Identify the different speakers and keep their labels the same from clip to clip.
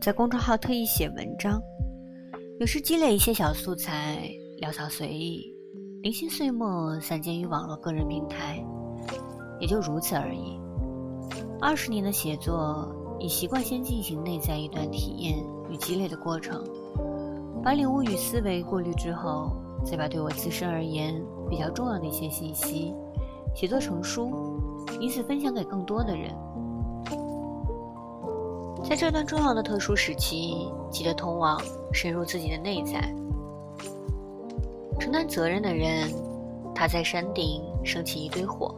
Speaker 1: 在公众号特意写文章，有时积累一些小素材，潦草随意，零星碎末散见于网络个人平台，也就如此而已。二十年的写作，已习惯先进行内在一段体验与积累的过程，把领悟与思维过滤之后，再把对我自身而言比较重要的一些信息写作成书，以此分享给更多的人。在这段重要的特殊时期，记得通往深入自己的内在。承担责任的人，他在山顶升起一堆火。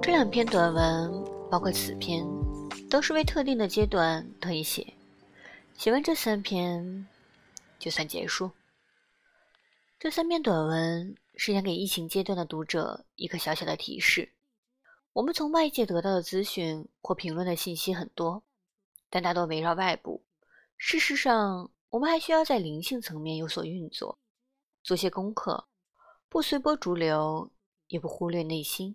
Speaker 1: 这两篇短文，包括此篇，都是为特定的阶段特意写。写完这三篇，就算结束。这三篇短文是想给疫情阶段的读者一个小小的提示：我们从外界得到的资讯或评论的信息很多。但大多围绕外部。事实上，我们还需要在灵性层面有所运作，做些功课，不随波逐流，也不忽略内心。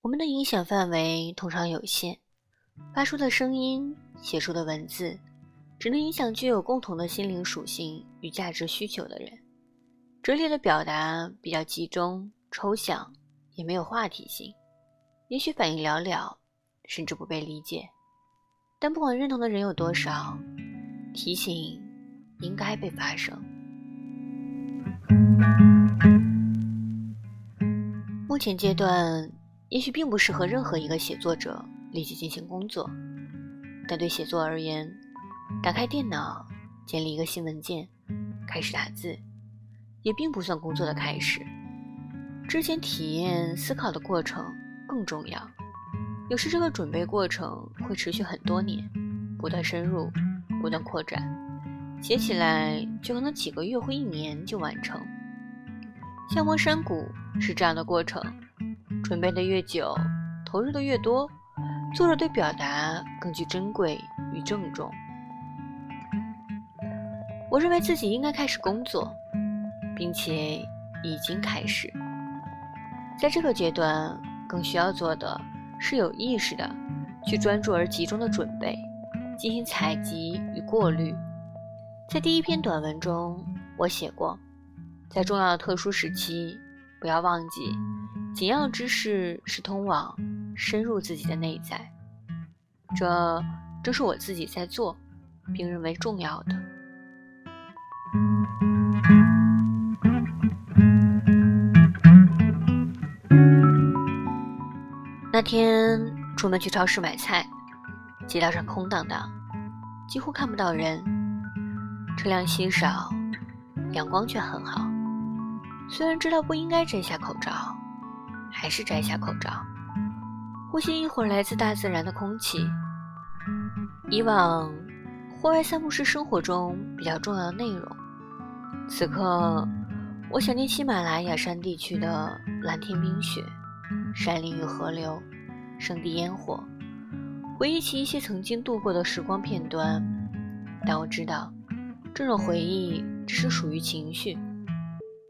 Speaker 1: 我们的影响范围通常有限，发出的声音、写出的文字，只能影响具有共同的心灵属性与价值需求的人。哲理的表达比较集中、抽象，也没有话题性。也许反应寥寥，甚至不被理解，但不管认同的人有多少，提醒应该被发生。目前阶段也许并不适合任何一个写作者立即进行工作，但对写作而言，打开电脑，建立一个新文件，开始打字，也并不算工作的开始。之前体验思考的过程。更重要，有时这个准备过程会持续很多年，不断深入，不断扩展，写起来就可能几个月或一年就完成。像摸山谷是这样的过程，准备的越久，投入的越多，作者对表达更具珍贵与郑重。我认为自己应该开始工作，并且已经开始，在这个阶段。更需要做的是有意识的去专注而集中的准备，进行采集与过滤。在第一篇短文中，我写过，在重要的特殊时期，不要忘记，紧要之事是通往深入自己的内在。这正是我自己在做，并认为重要的。那天出门去超市买菜，街道上空荡荡，几乎看不到人，车辆稀少，阳光却很好。虽然知道不应该摘下口罩，还是摘下口罩，呼吸一会儿来自大自然的空气。以往，户外散步是生活中比较重要的内容。此刻，我想念喜马拉雅山地区的蓝天冰雪。山林与河流，圣地烟火，回忆起一些曾经度过的时光片段。但我知道，这种回忆只是属于情绪，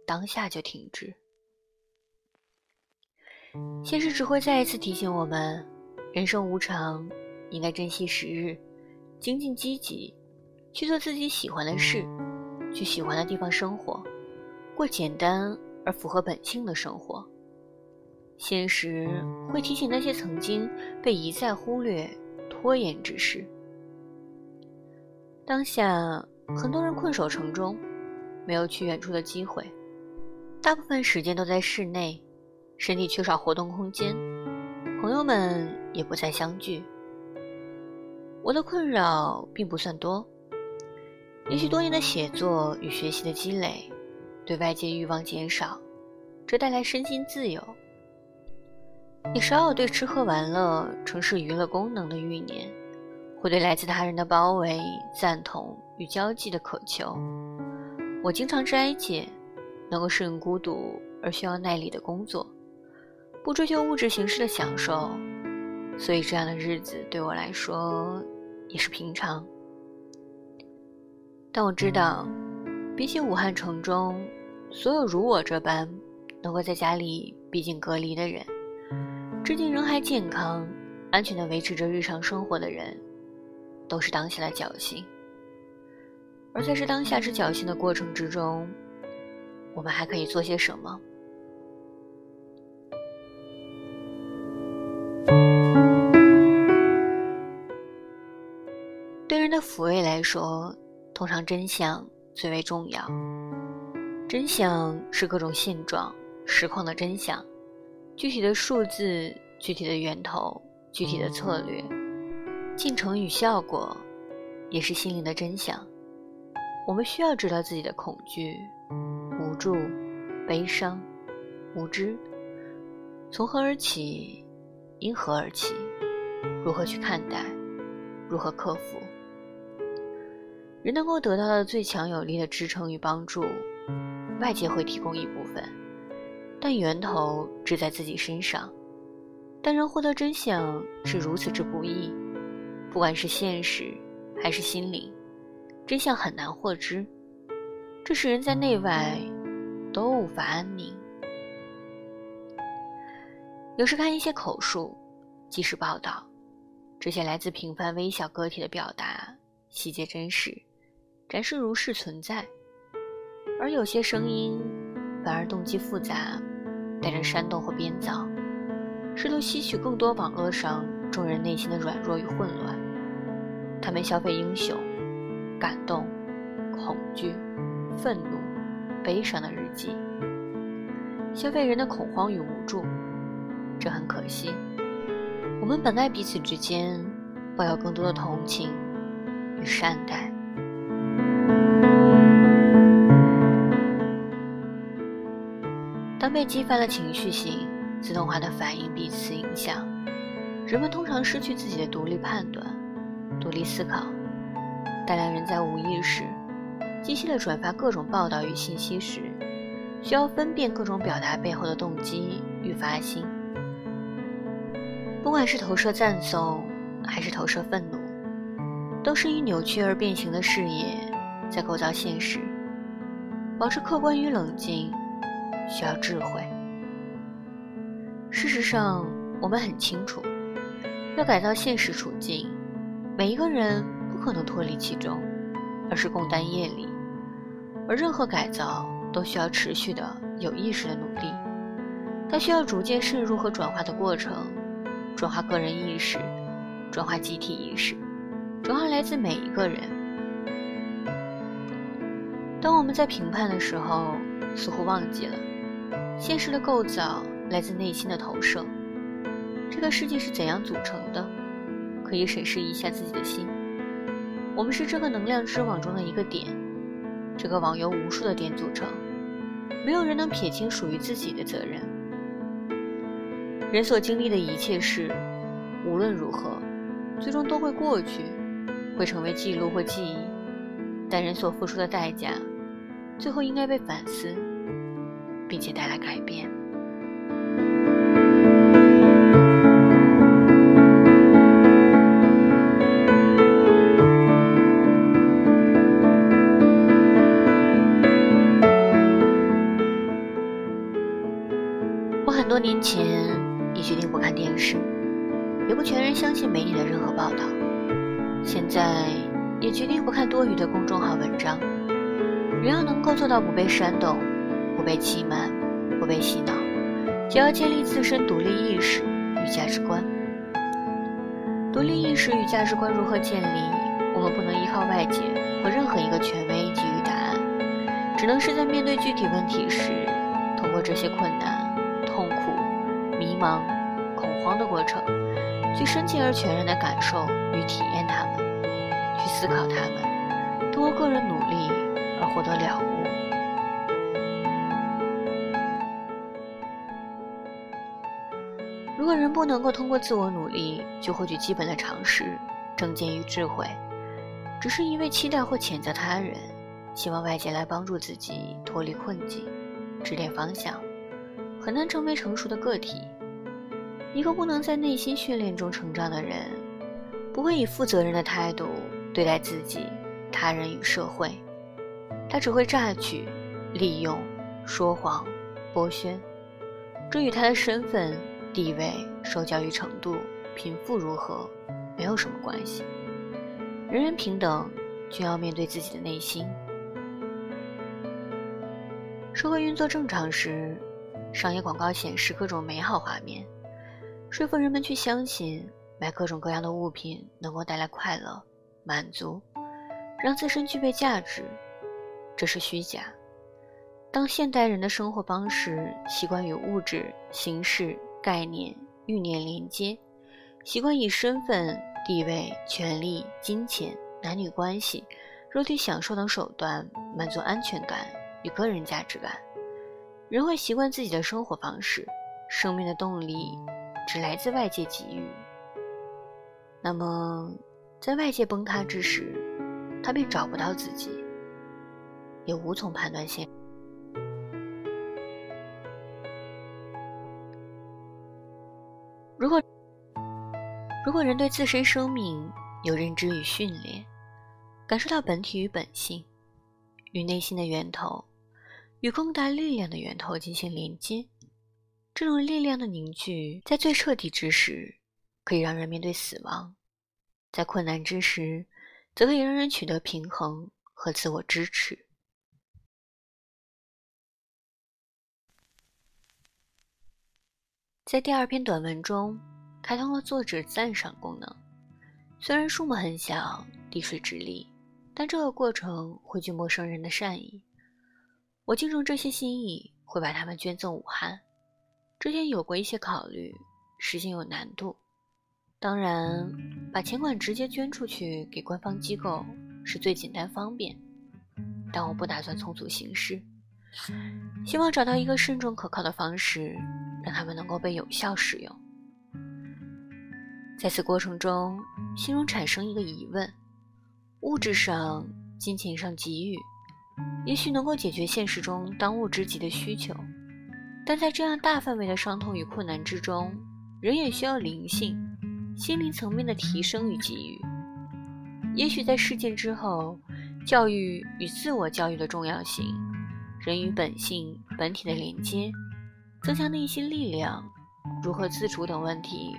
Speaker 1: 当下就停止。现实只会再一次提醒我们：人生无常，应该珍惜时日，精进积极，去做自己喜欢的事，去喜欢的地方生活，过简单而符合本性的生活。现实会提醒那些曾经被一再忽略、拖延之事。当下，很多人困守城中，没有去远处的机会，大部分时间都在室内，身体缺少活动空间，朋友们也不再相聚。我的困扰并不算多，也许多年的写作与学习的积累，对外界欲望减少，这带来身心自由。你少有对吃喝玩乐、城市娱乐功能的欲念，或对来自他人的包围、赞同与交际的渴求。我经常斋戒，能够适应孤独而需要耐力的工作，不追求物质形式的享受，所以这样的日子对我来说也是平常。但我知道，比起武汉城中所有如我这般能够在家里避静隔离的人。至今仍还健康、安全地维持着日常生活的人，都是当下的侥幸。而在这当下之侥幸的过程之中，我们还可以做些什么？对人的抚慰来说，通常真相最为重要。真相是各种现状、实况的真相。具体的数字、具体的源头、具体的策略、进程与效果，也是心灵的真相。我们需要知道自己的恐惧、无助、悲伤、无知从何而起，因何而起，如何去看待，如何克服。人能够得到的最强有力的支撑与帮助，外界会提供一部分。但源头只在自己身上，但人获得真相是如此之不易，不管是现实还是心灵，真相很难获知，这使人在内外都无法安宁。有时看一些口述、即时报道，这些来自平凡微小个体的表达，细节真实，展示如是存在；而有些声音，反而动机复杂。带着煽动或编造，试图吸取更多网络上众人内心的软弱与混乱。他们消费英雄、感动、恐惧、愤怒、悲伤的日记，消费人的恐慌与无助。这很可惜。我们本该彼此之间抱有更多的同情与善待。当被激发了情绪性、自动化的反应彼此影响，人们通常失去自己的独立判断、独立思考。大量人在无意识、机械地转发各种报道与信息时，需要分辨各种表达背后的动机与发心。不管是投射赞颂，还是投射愤怒，都是以扭曲而变形的视野在构造现实。保持客观与冷静。需要智慧。事实上，我们很清楚，要改造现实处境，每一个人不可能脱离其中，而是共担业力。而任何改造都需要持续的、有意识的努力，它需要逐渐渗入和转化的过程，转化个人意识，转化集体意识，转化来自每一个人。当我们在评判的时候，似乎忘记了。现实的构造来自内心的投射。这个世界是怎样组成的？可以审视一下自己的心。我们是这个能量之网中的一个点，这个网由无数的点组成。没有人能撇清属于自己的责任。人所经历的一切事，无论如何，最终都会过去，会成为记录或记忆。但人所付出的代价，最后应该被反思。并且带来改变。我很多年前已决定不看电视，也不全然相信媒体的任何报道。现在也决定不看多余的公众号文章。人要能够做到不被煽动。不被欺瞒，不被洗脑，就要建立自身独立意识与价值观。独立意识与价值观如何建立？我们不能依靠外界或任何一个权威给予答案，只能是在面对具体问题时，通过这些困难、痛苦、迷茫、恐慌的过程，去深切而全然的感受与体验它们，去思考它们，通过个人努力而获得了悟。如果人不能够通过自我努力就获取基本的常识、正见与智慧，只是一味期待或谴责他人，希望外界来帮助自己脱离困境、指点方向，很难成为成熟的个体。一个不能在内心训练中成长的人，不会以负责任的态度对待自己、他人与社会，他只会榨取、利用、说谎、剥削，这与他的身份。地位、受教育程度、贫富如何，没有什么关系。人人平等，就要面对自己的内心。社会运作正常时，商业广告显示各种美好画面，说服人们去相信买各种各样的物品能够带来快乐、满足，让自身具备价值，这是虚假。当现代人的生活方式习惯与物质、形式、概念、欲念连接，习惯以身份、地位、权力、金钱、男女关系、肉体享受等手段满足安全感与个人价值感，人会习惯自己的生活方式，生命的动力只来自外界给予。那么，在外界崩塌之时，他便找不到自己，也无从判断现。如果如果人对自身生命有认知与训练，感受到本体与本性，与内心的源头，与更大力量的源头进行连接，这种力量的凝聚，在最彻底之时，可以让人面对死亡；在困难之时，则可以让人取得平衡和自我支持。在第二篇短文中，开通了作者赞赏功能。虽然数目很小，滴水之力，但这个过程汇聚陌生人的善意。我敬重这些心意，会把他们捐赠武汉。之前有过一些考虑，实行有难度。当然，把钱款直接捐出去给官方机构是最简单方便，但我不打算从速行事。希望找到一个慎重可靠的方式，让他们能够被有效使用。在此过程中，心中产生一个疑问：物质上、金钱上给予，也许能够解决现实中当务之急的需求，但在这样大范围的伤痛与困难之中，人也需要灵性、心灵层面的提升与给予。也许在事件之后，教育与自我教育的重要性。人与本性本体的连接，增强内心力量，如何自主等问题，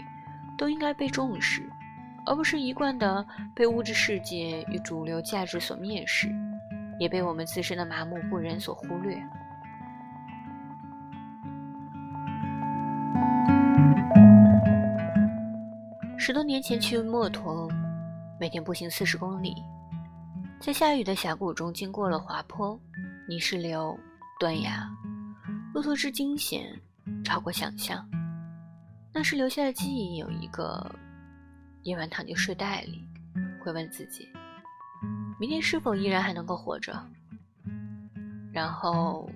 Speaker 1: 都应该被重视，而不是一贯的被物质世界与主流价值所蔑视，也被我们自身的麻木不仁所忽略。十多年前去墨脱，每天步行四十公里，在下雨的峡谷中经过了滑坡。泥石流、断崖，路途之惊险超过想象。那时留下的记忆有一个：夜晚躺进睡袋里，会问自己，明天是否依然还能够活着。然后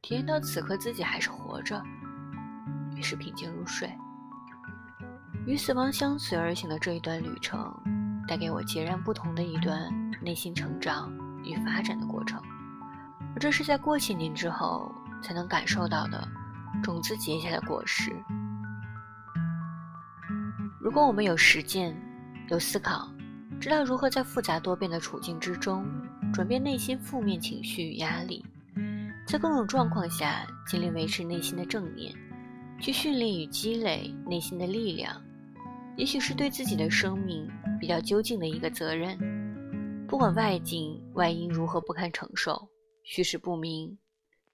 Speaker 1: 体验到此刻自己还是活着，于是平静入睡。与死亡相随而行的这一段旅程，带给我截然不同的一段内心成长与发展的过程。这是在过些年之后才能感受到的种子结下的果实。如果我们有实践、有思考，知道如何在复杂多变的处境之中转变内心负面情绪与压力，在各种状况下尽力维持内心的正念，去训练与积累内心的力量，也许是对自己的生命比较究竟的一个责任。不管外境外因如何不堪承受。虚实不明，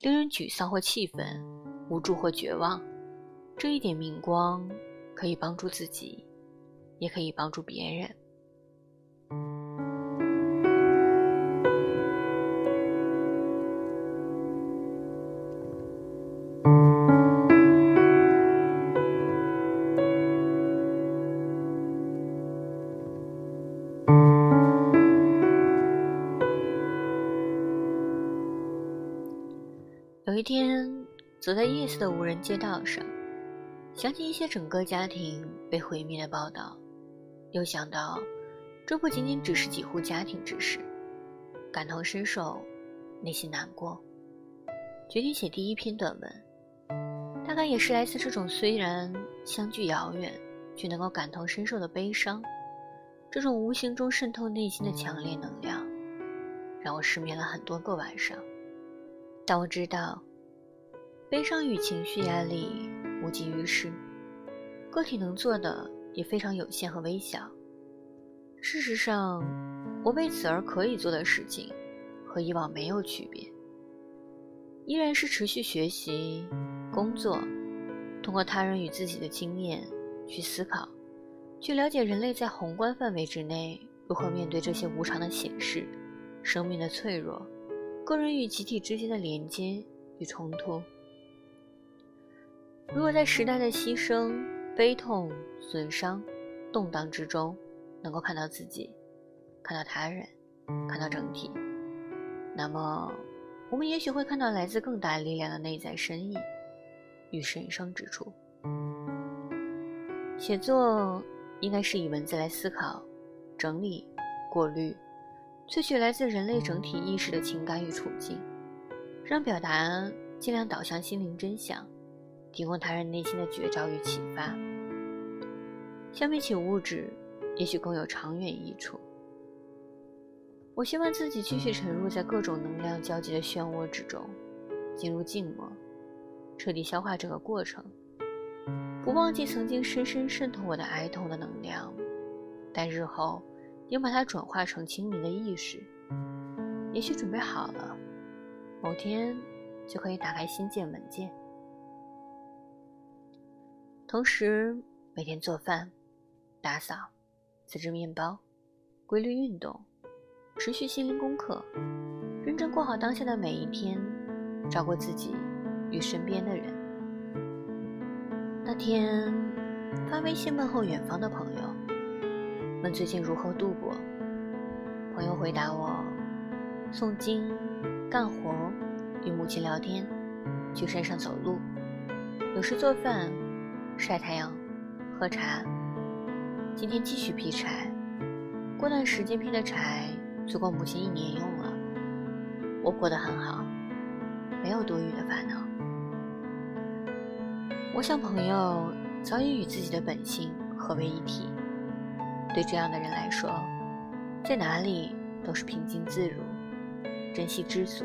Speaker 1: 令人沮丧或气愤，无助或绝望。这一点明光，可以帮助自己，也可以帮助别人。一天，走在夜色的无人街道上，想起一些整个家庭被毁灭的报道，又想到这不仅仅只是几户家庭之事，感同身受，内心难过，决定写第一篇短文。大概也是来自这种虽然相距遥远，却能够感同身受的悲伤，这种无形中渗透内心的强烈能量，让我失眠了很多个晚上。但我知道。悲伤与情绪压力无济于事，个体能做的也非常有限和微小。事实上，我为此而可以做的事情，和以往没有区别，依然是持续学习、工作，通过他人与自己的经验去思考，去了解人类在宏观范围之内如何面对这些无常的显示、生命的脆弱、个人与集体之间的连接与冲突。如果在时代的牺牲、悲痛、损伤、动荡之中，能够看到自己，看到他人，看到整体，那么我们也许会看到来自更大力量的内在深意与神圣之处。写作应该是以文字来思考、整理、过滤、萃取来自人类整体意识的情感与处境，让表达尽量导向心灵真相。提供他人内心的绝招与启发，相比起物质，也许更有长远益处。我希望自己继续沉入在各种能量交集的漩涡之中，进入静默，彻底消化这个过程，不忘记曾经深深渗透我的哀痛的能量，但日后应把它转化成清明的意识。也许准备好了，某天就可以打开新建文件。同时，每天做饭、打扫、自制面包、规律运动、持续心灵功课，认真过好当下的每一天，照顾自己与身边的人。那天发微信问候远方的朋友，问最近如何度过。朋友回答我：诵经、干活、与母亲聊天、去山上走路，有时做饭。晒太阳，喝茶。今天继续劈柴，过段时间劈的柴足够母亲一年用了。我过得很好，没有多余的烦恼。我想朋友早已与自己的本性合为一体。对这样的人来说，在哪里都是平静自如，珍惜知足。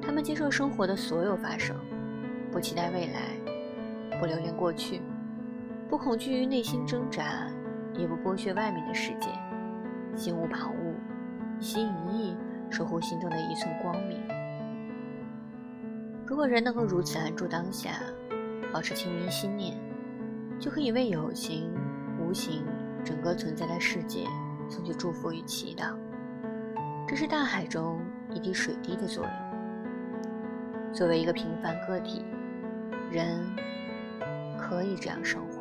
Speaker 1: 他们接受生活的所有发生，不期待未来。不留恋过去，不恐惧于内心挣扎，也不剥削外面的世界，心无旁骛，一心一意守护心中的一寸光明。如果人能够如此安住当下，保持清明心念，就可以为有形无形整个存在的世界送去祝福与祈祷。这是大海中一滴水滴的作用。作为一个平凡个体，人。可以这样生活。